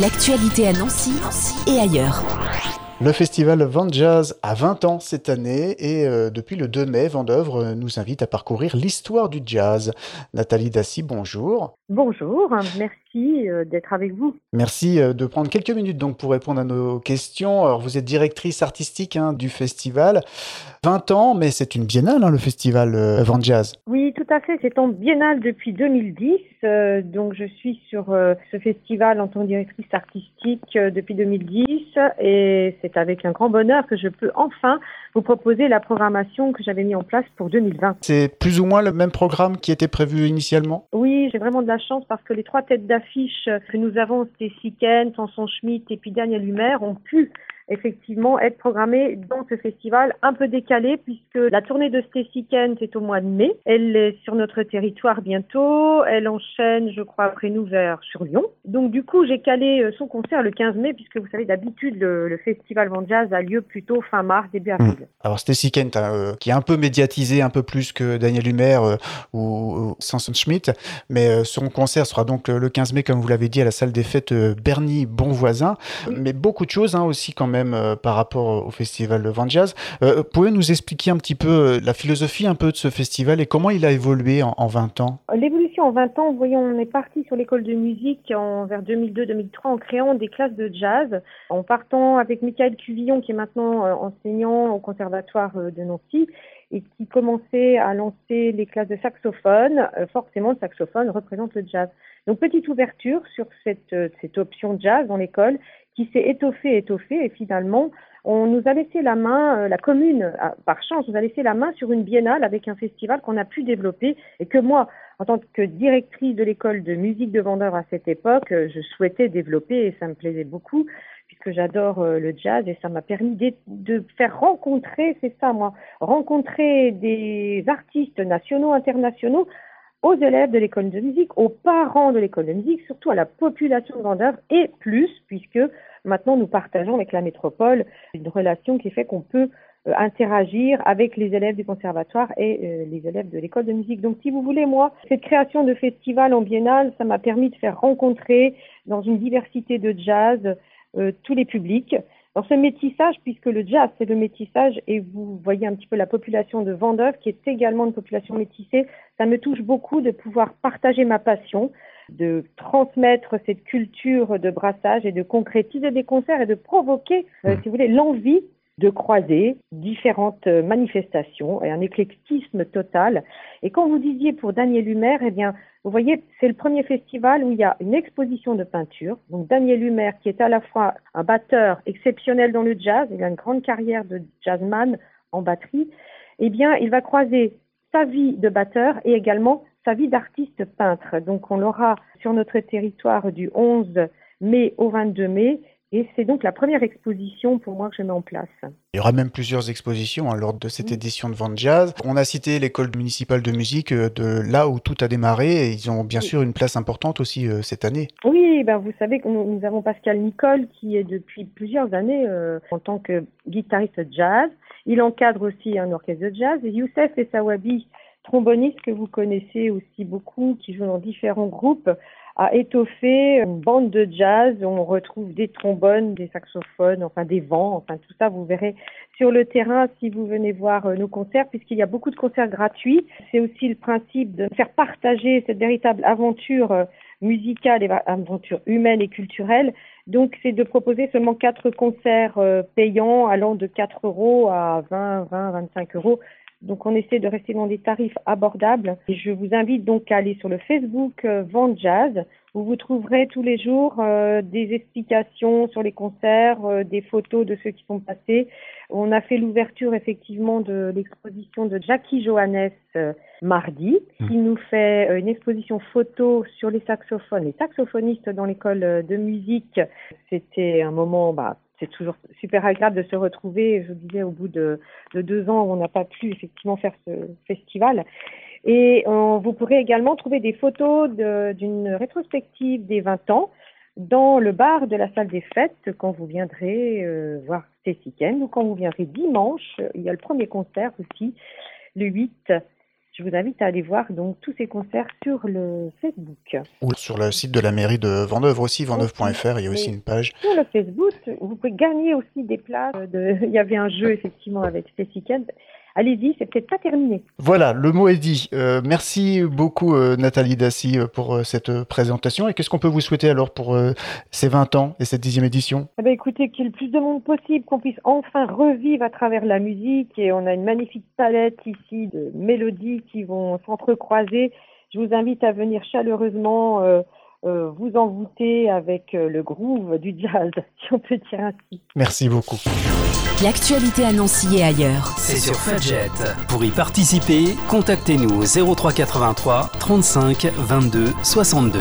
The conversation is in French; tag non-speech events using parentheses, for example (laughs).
L'actualité à Nancy, et ailleurs. Le festival Vent Jazz a 20 ans cette année et euh, depuis le 2 mai, Vendœuvre nous invite à parcourir l'histoire du jazz. Nathalie Dassy, bonjour. Bonjour, merci euh, d'être avec vous. Merci euh, de prendre quelques minutes donc pour répondre à nos questions. Alors, vous êtes directrice artistique hein, du festival. 20 ans, mais c'est une biennale, hein, le festival euh, Vent Jazz. Oui, tout à fait. C'est en biennale depuis 2010. donc, je suis sur ce festival en tant que directrice artistique depuis 2010 et c'est avec un grand bonheur que je peux enfin vous proposer la programmation que j'avais mis en place pour 2020. C'est plus ou moins le même programme qui était prévu initialement? Oui, j'ai vraiment de la chance parce que les trois têtes d'affiche que nous avons, Stacy Kent, Sanson Schmidt et puis Daniel Humer, ont pu effectivement être programmée dans ce festival un peu décalé puisque la tournée de Stacy Kent est au mois de mai. Elle est sur notre territoire bientôt. Elle enchaîne, je crois, après nous vers sur Lyon. Donc du coup, j'ai calé euh, son concert le 15 mai puisque vous savez d'habitude le, festival Van Jazz a lieu plutôt fin mars, début avril. Hmm. Alors Stacy Kent, hein, euh, qui est un peu médiatisé un peu plus que Daniel Humer euh, ou, Samson Schmidt, mais son concert sera donc le 15 mai, comme vous l'avez dit, à la salle des fêtes Bernie Bonvoisin. Mais beaucoup de choses hein, aussi quand même euh, par rapport au festival de Van Jazz. Euh, pouvez nous expliquer un petit peu euh, la philosophie un peu de ce festival et comment il a évolué en, 20 ans? L'évolution en 20 ans, voyons, on est parti sur l'école de musique en, vers 2002-2003 en créant des classes de jazz, en partant avec Michael Cuvillon qui est maintenant enseignant au conservatoire de Nancy et qui commençait à lancer les classes de saxophone. forcément, le saxophone représente le jazz. Donc, petite ouverture sur cette, cette option jazz dans l'école qui s'est étoffé, étoffé, et finalement, on nous a laissé la main, euh, la commune, par chance, nous a laissé la main sur une biennale avec un festival qu'on a pu développer et que moi, en tant que directrice de l'école de musique de vendeur à cette époque, euh, je souhaitais développer et ça me plaisait beaucoup puisque j'adore euh, le jazz et ça m'a permis de, faire rencontrer, c'est ça moi, rencontrer des artistes nationaux, internationaux aux élèves de l'école de musique, aux parents de l'école de musique, surtout à la population de vendeur et plus, puisque Maintenant, nous partageons avec la métropole une relation qui fait qu'on peut euh, interagir avec les élèves du conservatoire et euh, les élèves de l'école de musique. Donc, si vous voulez, moi, cette création de festival en biennale, ça m'a permis de faire rencontrer dans une diversité de jazz euh, tous les publics. Dans ce métissage, puisque le jazz, c'est le métissage, et vous voyez un petit peu la population de Vendeuve, qui est également une population métissée, ça me touche beaucoup de pouvoir partager ma passion de transmettre cette culture de brassage et de concrétiser des concerts et de provoquer, euh, mmh. si vous voulez, l'envie de croiser différentes manifestations et un éclectisme total. Et quand vous disiez pour Daniel Humer, eh bien, vous voyez, c'est le premier festival où il y a une exposition de peinture. Donc Daniel Humer, qui est à la fois un batteur exceptionnel dans le jazz, il a une grande carrière de jazzman en batterie, eh bien, il va croiser sa vie de batteur et également sa vie d'artiste peintre. Donc on l'aura sur notre territoire du 11 mai au 22 mai. Et c'est donc la première exposition pour moi que je mets en place. Il y aura même plusieurs expositions hein, lors de cette édition de Vente Jazz. On a cité l'école municipale de musique euh, de là où tout a démarré et ils ont bien sûr une place importante aussi euh, cette année. Oui, ben vous savez que nous, avons Pascal Nicole qui est depuis plusieurs années euh, en tant que guitariste jazz. Il encadre aussi un orchestre de jazz. Et Youssef Essawabi tromboniste que vous connaissez aussi beaucoup, qui joue dans différents groupes, a étoffé une bande de jazz. On retrouve des trombones, des saxophones, enfin des vents, enfin tout ça, vous verrez sur le terrain si vous venez voir euh, nos concerts, puisqu'il y a beaucoup de concerts gratuits. C'est aussi le principe de faire partager cette véritable aventure euh, musicale et aventure humaine et culturelle. Donc, c'est de proposer seulement quatre concerts euh, payants allant de 4 euros à 20, 20, 25 euros donc on essaie de rester dans des tarifs abordables. Et je vous invite donc à aller sur le Facebook euh, Vente Jazz où vous trouverez tous les jours euh, des explications sur les concerts, euh, des photos de ceux qui sont passés. On a fait l'ouverture effectivement de l'exposition de Jackie Johannes mardi, mmh. qui nous fait une exposition photo sur les saxophones, les saxophonistes dans l'école de musique. C'était un moment bah, c'est toujours super agréable de se retrouver. Je vous disais, au bout de, deux ans, on n'a pas pu effectivement faire ce festival. Et vous pourrez également trouver des photos d'une rétrospective des 20 ans dans le bar de la salle des fêtes quand vous viendrez euh, voir Stacy ou quand vous viendrez dimanche. Il y a le premier concert aussi, le 8 je vous invite à aller voir donc tous ces concerts sur le Facebook. Ou sur le site de la mairie de Vendœuvre aussi, vendœuvre.fr, il y a aussi une page. Sur le Facebook, vous pouvez gagner aussi des places. De... (laughs) Il y avait un jeu effectivement avec Stacy Kent allez-y, c'est peut-être pas terminé. Voilà, le mot est dit. Euh, merci beaucoup euh, Nathalie Dassy euh, pour cette présentation. Et qu'est-ce qu'on peut vous souhaiter alors pour ces 20 ans et cette dixième édition? Eh ben, Écoutez, qu'il y ait le plus de monde possible, qu'on puisse enfin revivre à travers la musique. Et on a une magnifique palette ici de mélodies qui vont s'entrecroiser. Je vous invite à venir chaleureusement euh, vous envoûter avec euh, le groove du jazz, (laughs) si on peut dire ainsi. Merci beaucoup. L'actualité annoncée ailleurs. C'est sur Fudget. Pour y participer, contactez-nous au 0383 35 22 62.